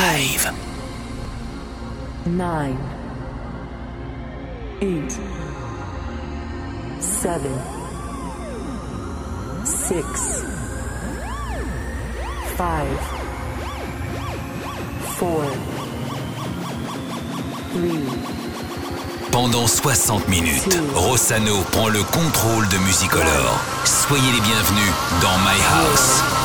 live. Nine, eight, seven, six, five, four, three. Pendant 60 minutes, Rossano prend le contrôle de Musicolor. Soyez les bienvenus dans My House.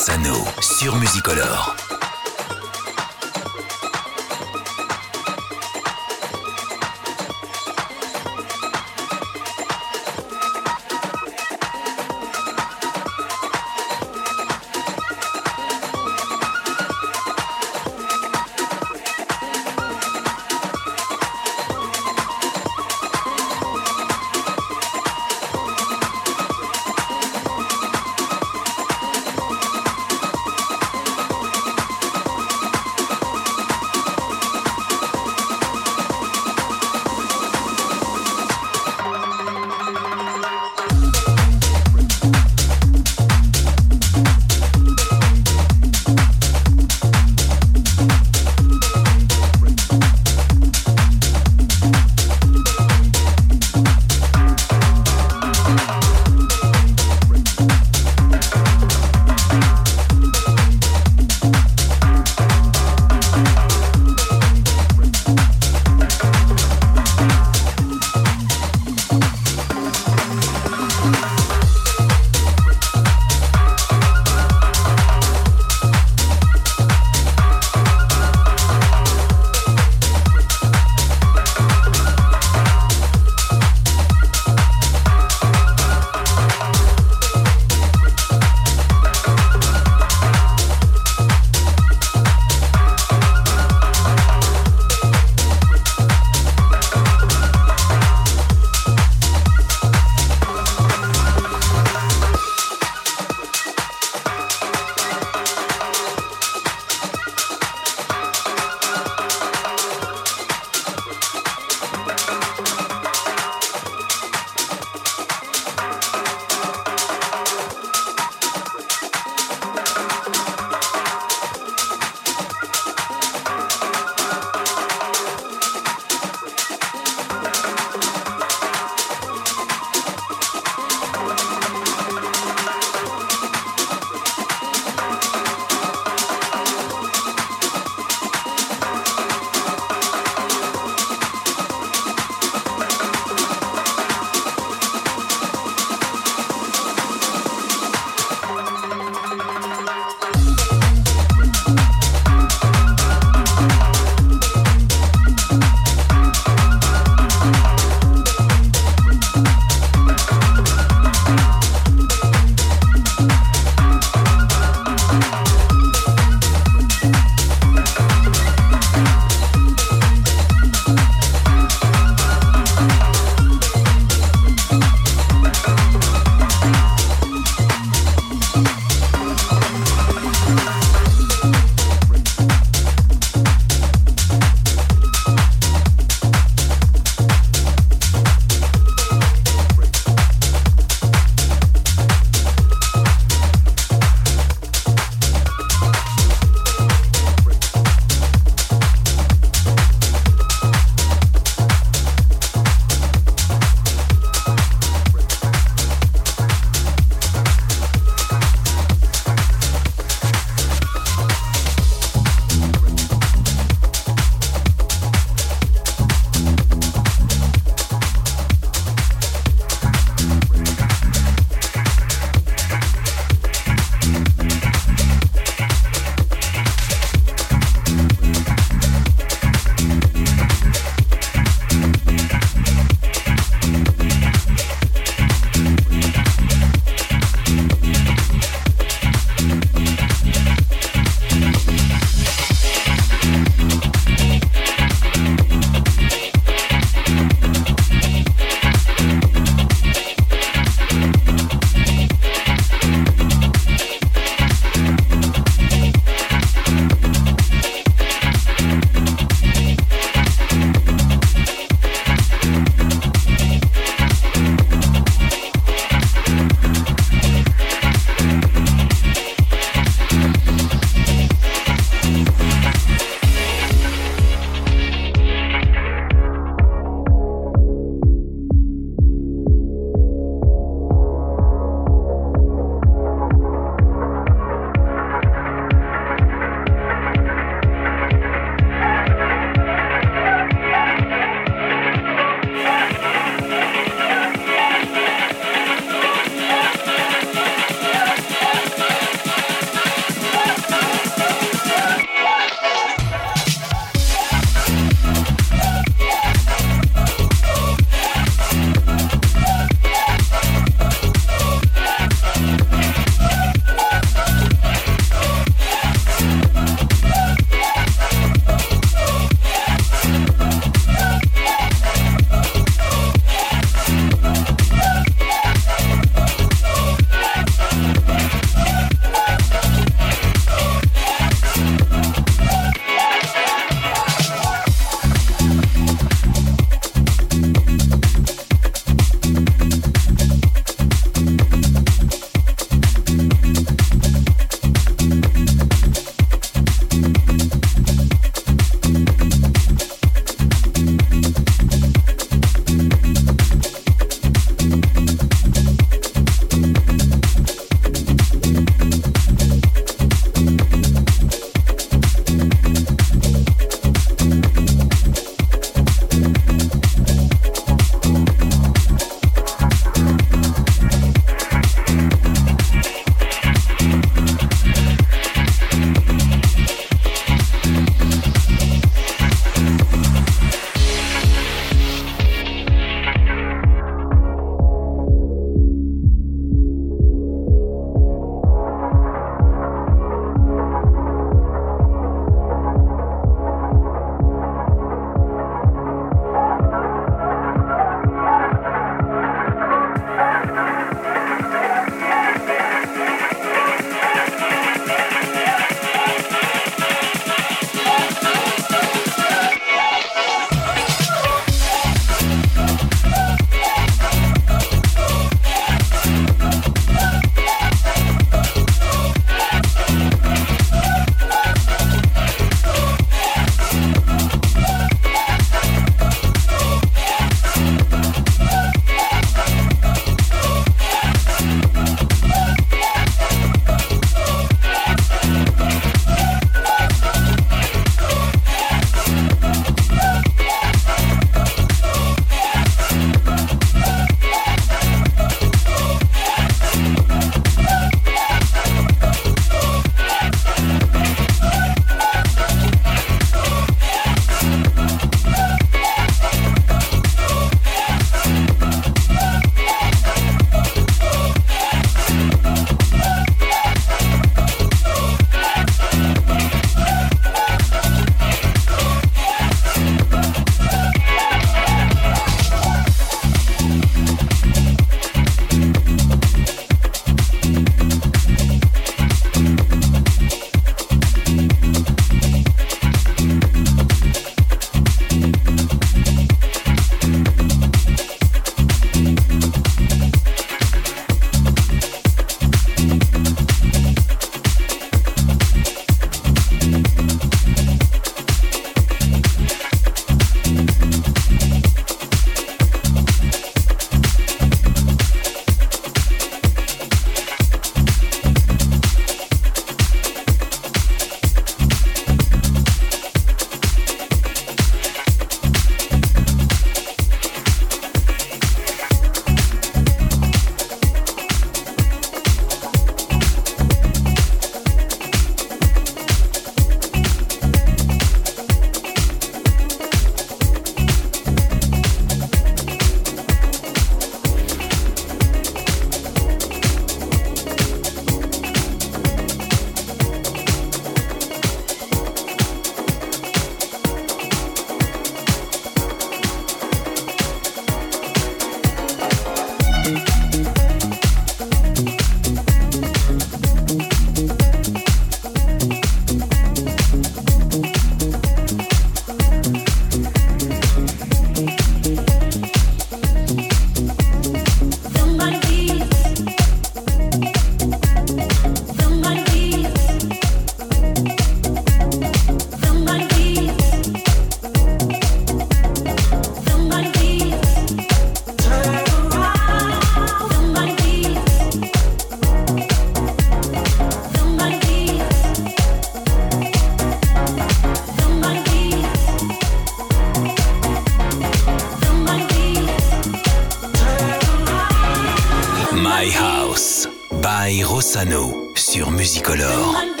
My House by Rossano sur Musicolore.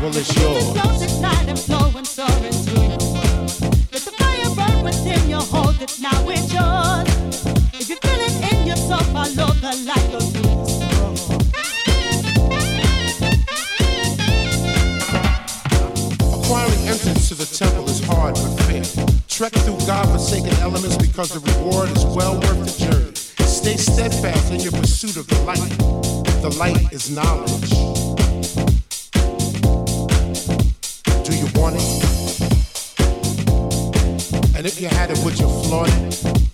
well it's yours. It's fire within now, it's yours. You feel it in yourself, the light. Acquiring entrance to the temple is hard but fair. Trek through God-forsaken elements because the reward is well worth the journey. Stay steadfast in your pursuit of the light. The light is knowledge. morning. And if you had it with your Florida,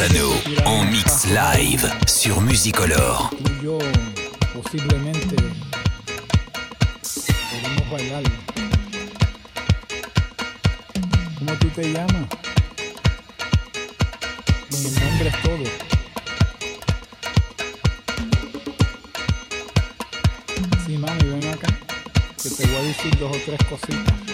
Cassano en mix live sur Musicolor. Yo, posiblemente podemos bailar. ¿Cómo tú te llamas? Mi nombre es todo. Sí, mami, ven acá. Que te voy a decir dos o tres cositas.